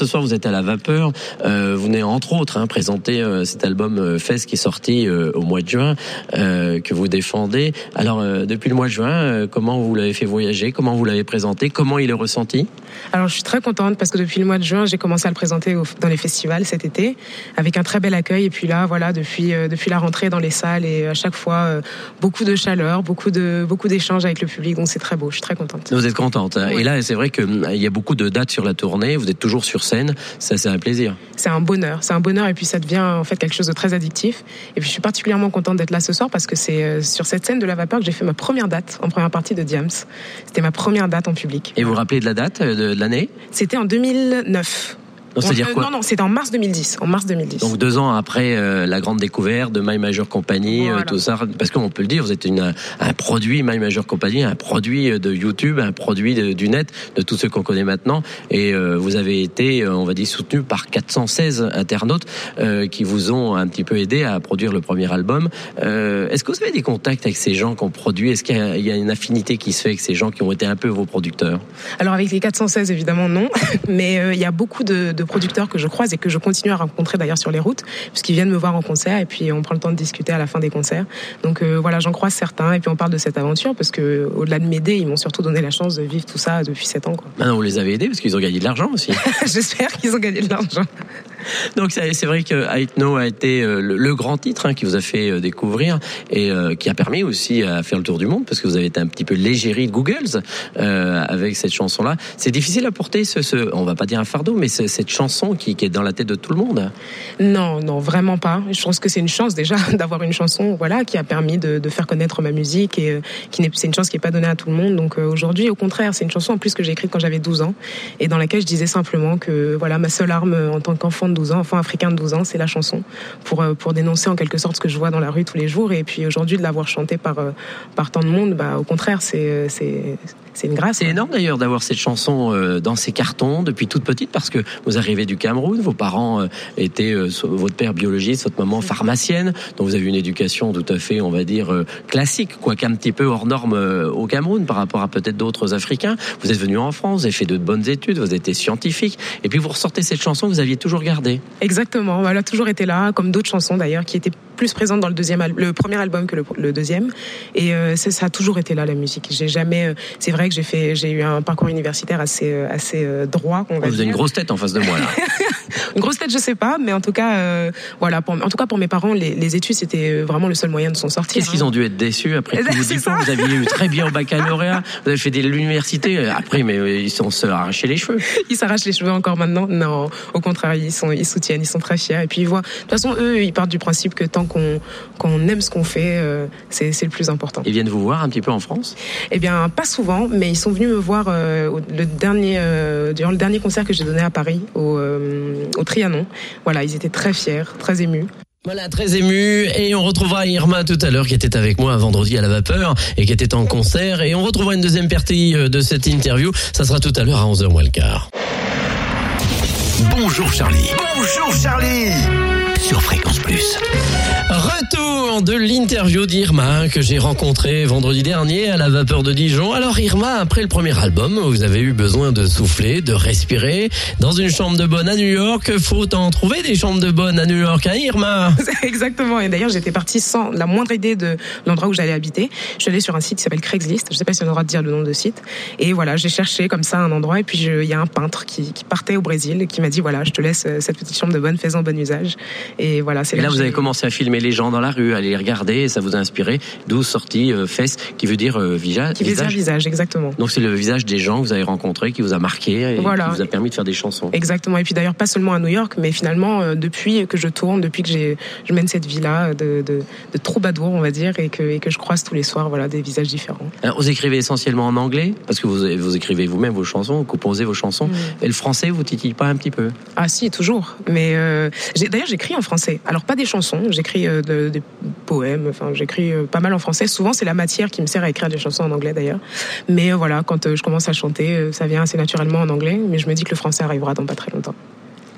ce soir, vous êtes à la vapeur. Euh, vous venez entre autres hein, présenter euh, cet album euh, Fest qui est sorti au mois de juin, que vous défendez. Alors, depuis le mois de juin, comment vous l'avez fait voyager? Comment vous l'avez présenté? Comment il est ressenti? Alors je suis très contente parce que depuis le mois de juin, j'ai commencé à le présenter au- dans les festivals cet été avec un très bel accueil. Et puis là, voilà, depuis depuis la rentrée dans les salles et à chaque fois beaucoup de chaleur, beaucoup de beaucoup d'échanges avec le public. Donc c'est très beau. Je suis très contente. Vous êtes contente. hein. Et là, c'est vrai qu'il y a beaucoup de dates sur la tournée. Vous êtes toujours sur scène. Ça, c'est un plaisir. C'est un bonheur, c'est un bonheur et puis ça devient en fait quelque chose de très addictif. Et puis je suis particulièrement contente d'être là ce soir parce que c'est euh, sur cette scène de la vapeur que j'ai fait ma première date en première partie de Diams. C'était ma première date en public. Et vous vous rappelez de la date euh, de, de l'année? C'était en 2009. C'est-à-dire Euh, quoi Non, non, c'était en mars 2010. En mars 2010. Donc deux ans après euh, la grande découverte de My Major Company, euh, tout ça, parce qu'on peut le dire, vous êtes une, un produit My Major Company, un produit de YouTube, un produit de- du net, de tous ceux qu'on connaît maintenant, et vous avez été, on va dire, soutenu par 416 internautes qui vous ont un petit peu aidé à produire le premier album. Est-ce que vous avez des contacts avec ces gens qui ont produit? Est-ce qu'il y, a- il y a une affinité qui se fait avec ces gens qui ont été un peu vos producteurs? Alors avec les 416 évidemment non, mais il y a beaucoup de, de producteurs que je croise et que je continue à rencontrer d'ailleurs sur les routes, puisqu'ils viennent me voir en concert et puis on prend le temps de discuter à la fin des concerts. Donc euh, voilà, j'en croise certains et puis on parle de cette aventure parce que au-delà de m'aider, ils m'ont surtout donné la chance de vivre tout ça depuis 7 ans. Quoi. Maintenant, vous les avez aidés parce qu'ils ont gagné de l'argent aussi. J'espère qu'ils ont gagné de l'argent. Donc c'est vrai que Know a été euh, le, grand titre hein, qui vous a fait euh, découvrir et euh, qui a permis aussi à faire le tour du monde parce que vous avez été un petit peu l'égérie de Google's avec cette chanson-là. C'est difficile à porter ce, ce, on va pas dire un fardeau, mais ce- cette chanson qui, est dans la tête de tout le monde. Non, non, vraiment pas. Je pense que c'est une chance déjà d'avoir une chanson, voilà, qui a permis de, faire connaître ma musique et euh, qui n'est, c'est une chance qui est pas donnée à tout le monde. Donc aujourd'hui, au contraire, c'est une chanson en plus que j'ai écrite quand j'avais 12 ans et dans laquelle je disais simplement que voilà, ma seule arme en tant qu'enfant de 12 ans, enfant africain de 12 ans, c'est la chanson pour euh, pour dénoncer en quelque sorte ce que je vois dans la rue tous les jours. Et puis aujourd'hui, de l'avoir chantée par euh, par tant de monde, bah au contraire, c'est euh, c'est c'est une grâce. C'est énorme d'ailleurs d'avoir cette chanson dans ses cartons depuis toute petite parce que vous arrivez du Cameroun, vos parents étaient votre père biologiste, votre maman pharmacienne, donc vous avez une éducation tout à fait, on va dire classique, quoique un petit peu hors norme au Cameroun par rapport à peut-être d'autres Africains. Vous êtes venu en France, vous avez fait de bonnes études, vous avez été scientifique, et puis vous ressortez cette chanson vous aviez toujours Exactement, elle a toujours été là, comme d'autres chansons d'ailleurs, qui étaient plus présentes dans le deuxième, le premier album que le, le deuxième. Et euh, ça, a toujours été là la musique. J'ai jamais, euh, c'est vrai que j'ai fait, j'ai eu un parcours universitaire assez, euh, assez droit, on va Vous avez une grosse tête en face de moi là. Une grosse tête, je sais pas, mais en tout cas, euh, voilà. Pour, en tout cas, pour mes parents, les, les études c'était vraiment le seul moyen de s'en sortir. Qu'est-ce qu'ils hein. ont dû être déçus après tous vos diplômes. Vous aviez eu très bien au baccalauréat, vous avez fait de l'université. Après, mais ils sont se arraché les cheveux. Ils s'arrachent les cheveux encore maintenant Non, au contraire, ils sont, ils soutiennent, ils sont très fiers. Et puis ils voient. De toute façon, eux, ils partent du principe que tant qu'on qu'on aime ce qu'on fait, euh, c'est le plus important. Ils viennent vous voir un petit peu en France? Eh bien, pas souvent, mais ils sont venus me voir euh, le dernier, euh, durant le dernier concert que j'ai donné à Paris, au, euh, au Trianon. Voilà, ils étaient très fiers, très émus. Voilà, très ému. Et on retrouvera Irma tout à l'heure qui était avec moi vendredi à la vapeur et qui était en concert. Et on retrouvera une deuxième partie de cette interview. Ça sera tout à l'heure à 11h moins le quart. Bonjour Charlie. Bonjour Charlie Sur Fréquence Plus. Au. Retour de l'interview d'Irma que j'ai rencontrée vendredi dernier à la vapeur de Dijon. Alors Irma, après le premier album, vous avez eu besoin de souffler, de respirer. Dans une chambre de bonne à New York, faut en trouver des chambres de bonne à New York, hein Irma? Exactement. Et d'ailleurs, j'étais partie sans la moindre idée de l'endroit où j'allais habiter. Je suis allée sur un site qui s'appelle Craigslist. Je sais pas si on a le droit de dire le nom de site. Et voilà, j'ai cherché comme ça un endroit. Et puis, il y a un peintre qui, qui partait au Brésil et qui m'a dit, voilà, je te laisse euh, cette petite chambre de bonne, fais-en bon usage. Et voilà, c'est Et là, que vous avez commencé à filmer les gens dans la rue, à les regarder, et ça vous a inspiré. D'où sorti euh, Fess, qui veut dire euh, visa- Qui visage, visage. visage, exactement. Donc c'est le visage des gens que vous avez rencontrés, qui vous a marqué et Voilà. qui vous a permis de faire des chansons. Exactement. Et puis d'ailleurs, pas seulement à New York, mais finalement, euh, depuis que je tourne, depuis que j'ai, je mène cette vie-là de, de, de troubadour, on va dire, et que, et que je croise tous les soirs, voilà, des visages différents. Alors, vous écrivez essentiellement en anglais, parce que vous, vous écrivez vous-même vos chansons, vous composez vos chansons. Mm. Et le français, vous titille pas un petit peu? Ah si, toujours. Mais euh, d'ailleurs, j'écris en français. Alors pas des chansons, j'écris euh, de- des poèmes. Enfin, j'écris euh, pas mal en français. Souvent, c'est la matière qui me sert à écrire des chansons en anglais, d'ailleurs. Mais euh, voilà, quand euh, je commence à chanter, euh, ça vient assez naturellement en anglais. Mais je me dis que le français arrivera dans pas très longtemps.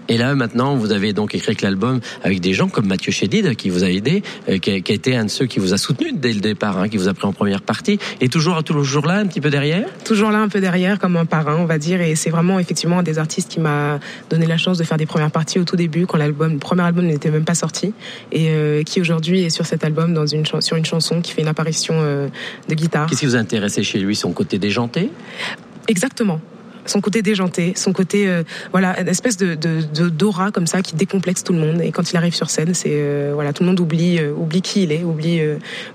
Et là, maintenant, vous avez donc écrit l'album avec des gens comme Mathieu Chédid, qui vous a aidé, euh, qui, a, qui, a, été un de ceux qui vous a soutenu dès le départ, hein, qui vous a pris en première partie, et toujours, toujours là, un petit peu derrière? Toujours là, un peu derrière, comme un parrain, on va dire. Et c'est vraiment, effectivement, un des artistes qui m'a donné la chance de faire des premières parties au tout début, quand l'album, le premier album n'était même pas sorti, et euh, qui aujourd'hui est sur cet album, dans une, sur une chanson qui fait une apparition euh, de guitare. Qu'est-ce qui vous a intéressé chez lui? Son côté déjanté? Exactement son côté déjanté, son côté euh, voilà une espèce de, de, d'aura comme ça qui décomplexe tout le monde. Et quand il arrive sur scène, c'est euh, voilà tout le monde oublie euh, oublie qui il est, oublie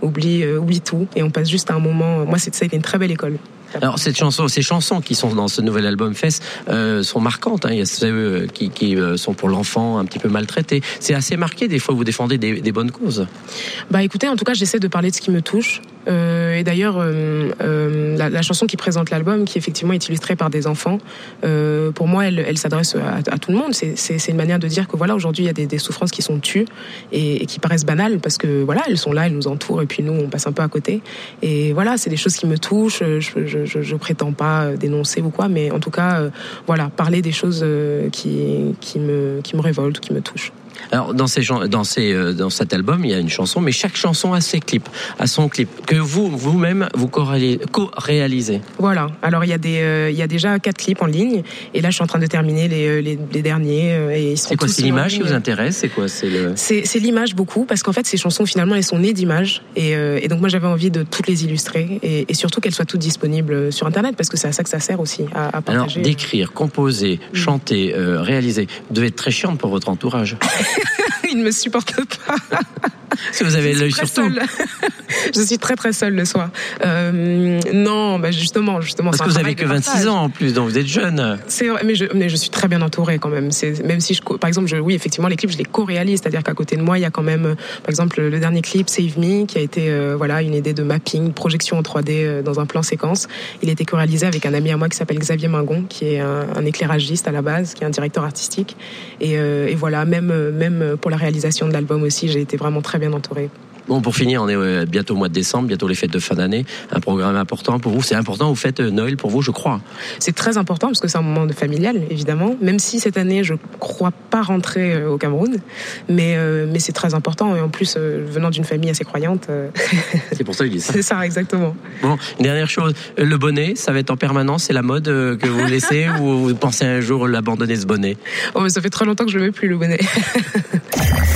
oublie oublie tout, et on passe juste à un moment. Moi, c'est ça a été une très belle école. Alors cette chanson, ces chansons qui sont dans ce nouvel album Fest euh, sont marquantes. Hein. Il y a ceux qui, qui sont pour l'enfant un petit peu maltraité. C'est assez marqué. Des fois, vous défendez des, des, bonnes causes. Bah écoutez, en tout cas, j'essaie de parler de ce qui me touche. Euh, et d'ailleurs, euh, euh, la, la, chanson qui présente l'album, qui effectivement est illustrée par des enfants, pour moi, elle, elle s'adresse à, à, tout le monde. C'est une manière de dire que voilà, aujourd'hui, il y a des, des, souffrances qui sont tues et, et, qui paraissent banales parce que voilà, elles sont là, elles nous entourent et puis nous, on passe un peu à côté. Et voilà, c'est des choses qui me touchent. Je, je, je, je, prétends pas dénoncer ou quoi, mais en tout cas, voilà, parler des choses qui, qui, me, qui me révoltent, qui me touchent. Alors dans ces dans ces dans cet album, il y a une chanson, mais chaque chanson a ses clips, a son clip que vous vous-même vous co-réalisez. Voilà. Alors il y a des euh, il y a déjà quatre clips en ligne et là je suis en train de terminer les les, les derniers et C'est quoi c'est l'image qui vous intéresse C'est quoi c'est le C'est l'image beaucoup parce qu'en fait ces chansons finalement elles sont nées d'images et, euh, et donc moi j'avais envie de toutes les illustrer et, et surtout qu'elles soient toutes disponibles sur internet parce que c'est à ça que ça sert aussi à, à partager. Alors d'écrire, composer, mmh. chanter, euh, réaliser, devez être très chiante pour votre entourage. il ne me supporte pas. Si vous avez l'œil sur tout. je suis très très seule le soir. Euh, non, bah justement, justement. Parce que vous avez que 26 ans en plus, donc vous êtes jeune. C'est vrai, mais je, mais je suis très bien entourée quand même. C'est même si je, par exemple, je, oui, effectivement, les clips, je les co-réalise, c'est-à-dire qu'à côté de moi, il y a quand même, par exemple, le dernier clip Save Me, qui a été, euh, voilà, une idée de mapping, projection en 3D euh, dans un plan séquence. Il a été co-réalisé avec un ami à moi qui s'appelle Xavier Mingon, qui est un, un, éclairagiste à la base, qui est un directeur artistique. Et, euh, et voilà, même même pour la réalisation de l'album aussi, j'ai été vraiment très bien entourée. Bon, pour finir, on est bientôt au mois de décembre, bientôt les fêtes de fin d'année. Un programme important pour vous. C'est important, vous faites Noël pour vous, je crois. C'est très important parce que c'est un moment familial, évidemment. Même si cette année, je crois pas rentrer au Cameroun, mais euh, mais c'est très important. Et en plus, euh, venant d'une famille assez croyante. Euh... c'est pour ça qu'il dit ça. C'est ça, exactement. Bon, une dernière chose, le bonnet, ça va être en permanence. C'est la mode que vous laissez ou vous pensez un jour l'abandonner ce bonnet? Oh, mais ça fait très longtemps que je ne mets plus le bonnet.